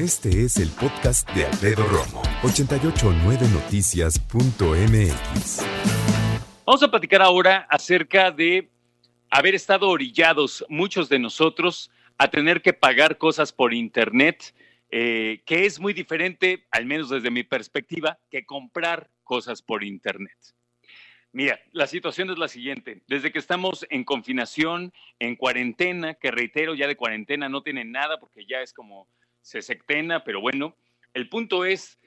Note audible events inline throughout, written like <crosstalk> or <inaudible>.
Este es el podcast de Alfredo Romo, 889noticias.mx. Vamos a platicar ahora acerca de haber estado orillados muchos de nosotros a tener que pagar cosas por Internet, eh, que es muy diferente, al menos desde mi perspectiva, que comprar cosas por Internet. Mira, la situación es la siguiente. Desde que estamos en confinación, en cuarentena, que reitero, ya de cuarentena no tiene nada porque ya es como se sectena, pero bueno, el punto es,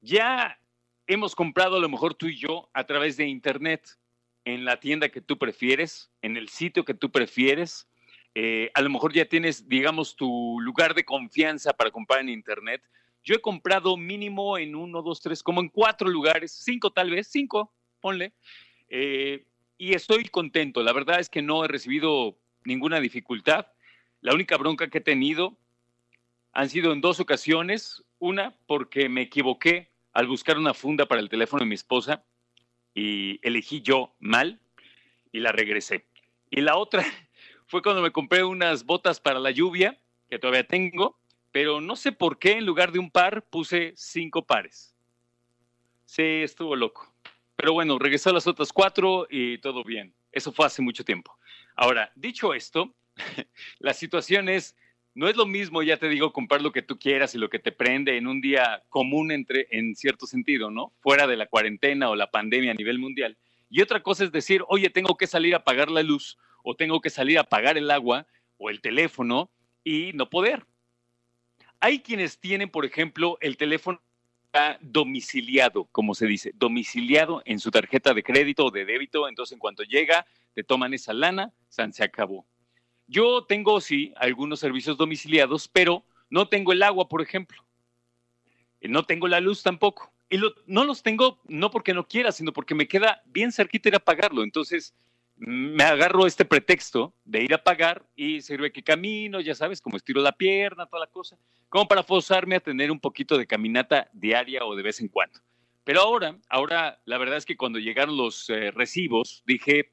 ya hemos comprado a lo mejor tú y yo a través de Internet, en la tienda que tú prefieres, en el sitio que tú prefieres. Eh, a lo mejor ya tienes, digamos, tu lugar de confianza para comprar en Internet. Yo he comprado mínimo en uno, dos, tres, como en cuatro lugares, cinco tal vez, cinco, ponle. Eh, y estoy contento. La verdad es que no he recibido ninguna dificultad. La única bronca que he tenido han sido en dos ocasiones. Una, porque me equivoqué al buscar una funda para el teléfono de mi esposa y elegí yo mal y la regresé. Y la otra <laughs> fue cuando me compré unas botas para la lluvia, que todavía tengo, pero no sé por qué en lugar de un par puse cinco pares. Sí, estuvo loco. Pero bueno, regresé a las otras cuatro y todo bien. Eso fue hace mucho tiempo. Ahora, dicho esto, <laughs> la situación es, no es lo mismo, ya te digo, comprar lo que tú quieras y lo que te prende en un día común entre, en cierto sentido, ¿no? Fuera de la cuarentena o la pandemia a nivel mundial. Y otra cosa es decir, oye, tengo que salir a pagar la luz o tengo que salir a pagar el agua o el teléfono y no poder. Hay quienes tienen, por ejemplo, el teléfono domiciliado, como se dice, domiciliado en su tarjeta de crédito o de débito, entonces en cuanto llega, te toman esa lana, se acabó. Yo tengo, sí, algunos servicios domiciliados, pero no tengo el agua, por ejemplo. No tengo la luz tampoco. Y no los tengo no porque no quiera, sino porque me queda bien cerquita ir a pagarlo. Entonces, me agarro este pretexto de ir a pagar y sirve que camino, ya sabes, como estiro la pierna, toda la cosa, como para forzarme a tener un poquito de caminata diaria o de vez en cuando. Pero ahora, ahora la verdad es que cuando llegaron los eh, recibos, dije,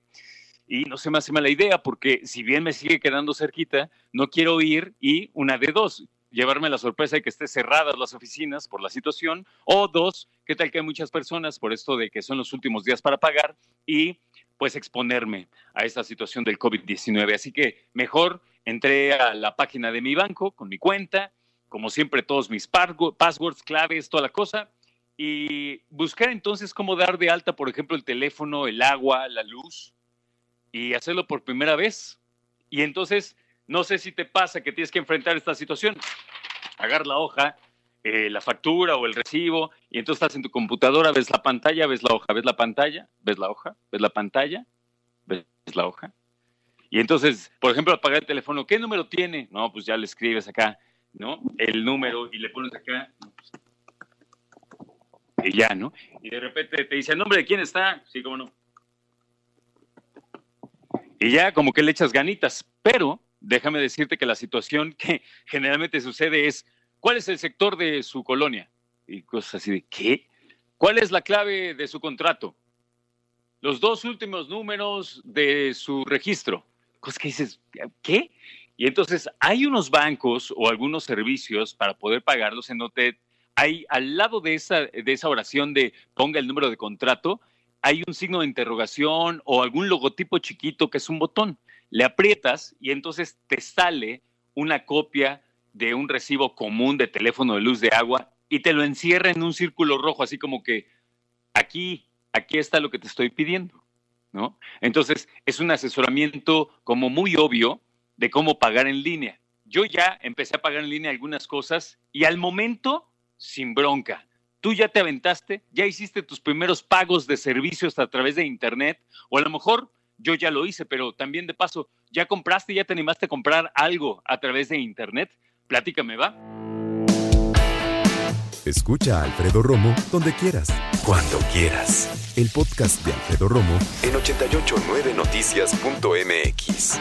y no se me hace mala idea porque si bien me sigue quedando cerquita, no quiero ir y una de dos, llevarme la sorpresa de que esté cerradas las oficinas por la situación, o dos, qué tal que hay muchas personas por esto de que son los últimos días para pagar y pues exponerme a esta situación del COVID-19. Así que mejor entré a la página de mi banco con mi cuenta, como siempre todos mis passwords, claves, toda la cosa, y buscar entonces cómo dar de alta, por ejemplo, el teléfono, el agua, la luz, y hacerlo por primera vez. Y entonces, no sé si te pasa que tienes que enfrentar esta situación. Agarra la hoja, eh, la factura o el recibo, y entonces estás en tu computadora, ves la pantalla, ves la hoja, ves la pantalla, ves la hoja, ves la pantalla, ves la hoja. Y entonces, por ejemplo, al pagar el teléfono, ¿qué número tiene? No, pues ya le escribes acá, ¿no? El número y le pones acá. Y ya, ¿no? Y de repente te dice, ¿el nombre de quién está? Sí, cómo no y ya como que le echas ganitas, pero déjame decirte que la situación <laughs> que generalmente sucede es, ¿cuál es el sector de su colonia? Y cosas así de, ¿qué? ¿Cuál es la clave de su contrato? Los dos últimos números de su registro. Cosas que dices, ¿qué? Y entonces hay unos bancos o algunos servicios para poder pagarlos en donde hay al lado de esa, de esa oración de ponga el número de contrato, hay un signo de interrogación o algún logotipo chiquito que es un botón. Le aprietas y entonces te sale una copia de un recibo común de teléfono de luz de agua y te lo encierra en un círculo rojo, así como que aquí, aquí está lo que te estoy pidiendo, ¿no? Entonces es un asesoramiento como muy obvio de cómo pagar en línea. Yo ya empecé a pagar en línea algunas cosas y al momento, sin bronca tú ya te aventaste, ya hiciste tus primeros pagos de servicios a través de Internet, o a lo mejor yo ya lo hice, pero también de paso, ¿ya compraste, ya te animaste a comprar algo a través de Internet? Platícame, ¿va? Escucha a Alfredo Romo donde quieras, cuando quieras. El podcast de Alfredo Romo en 889noticias.mx.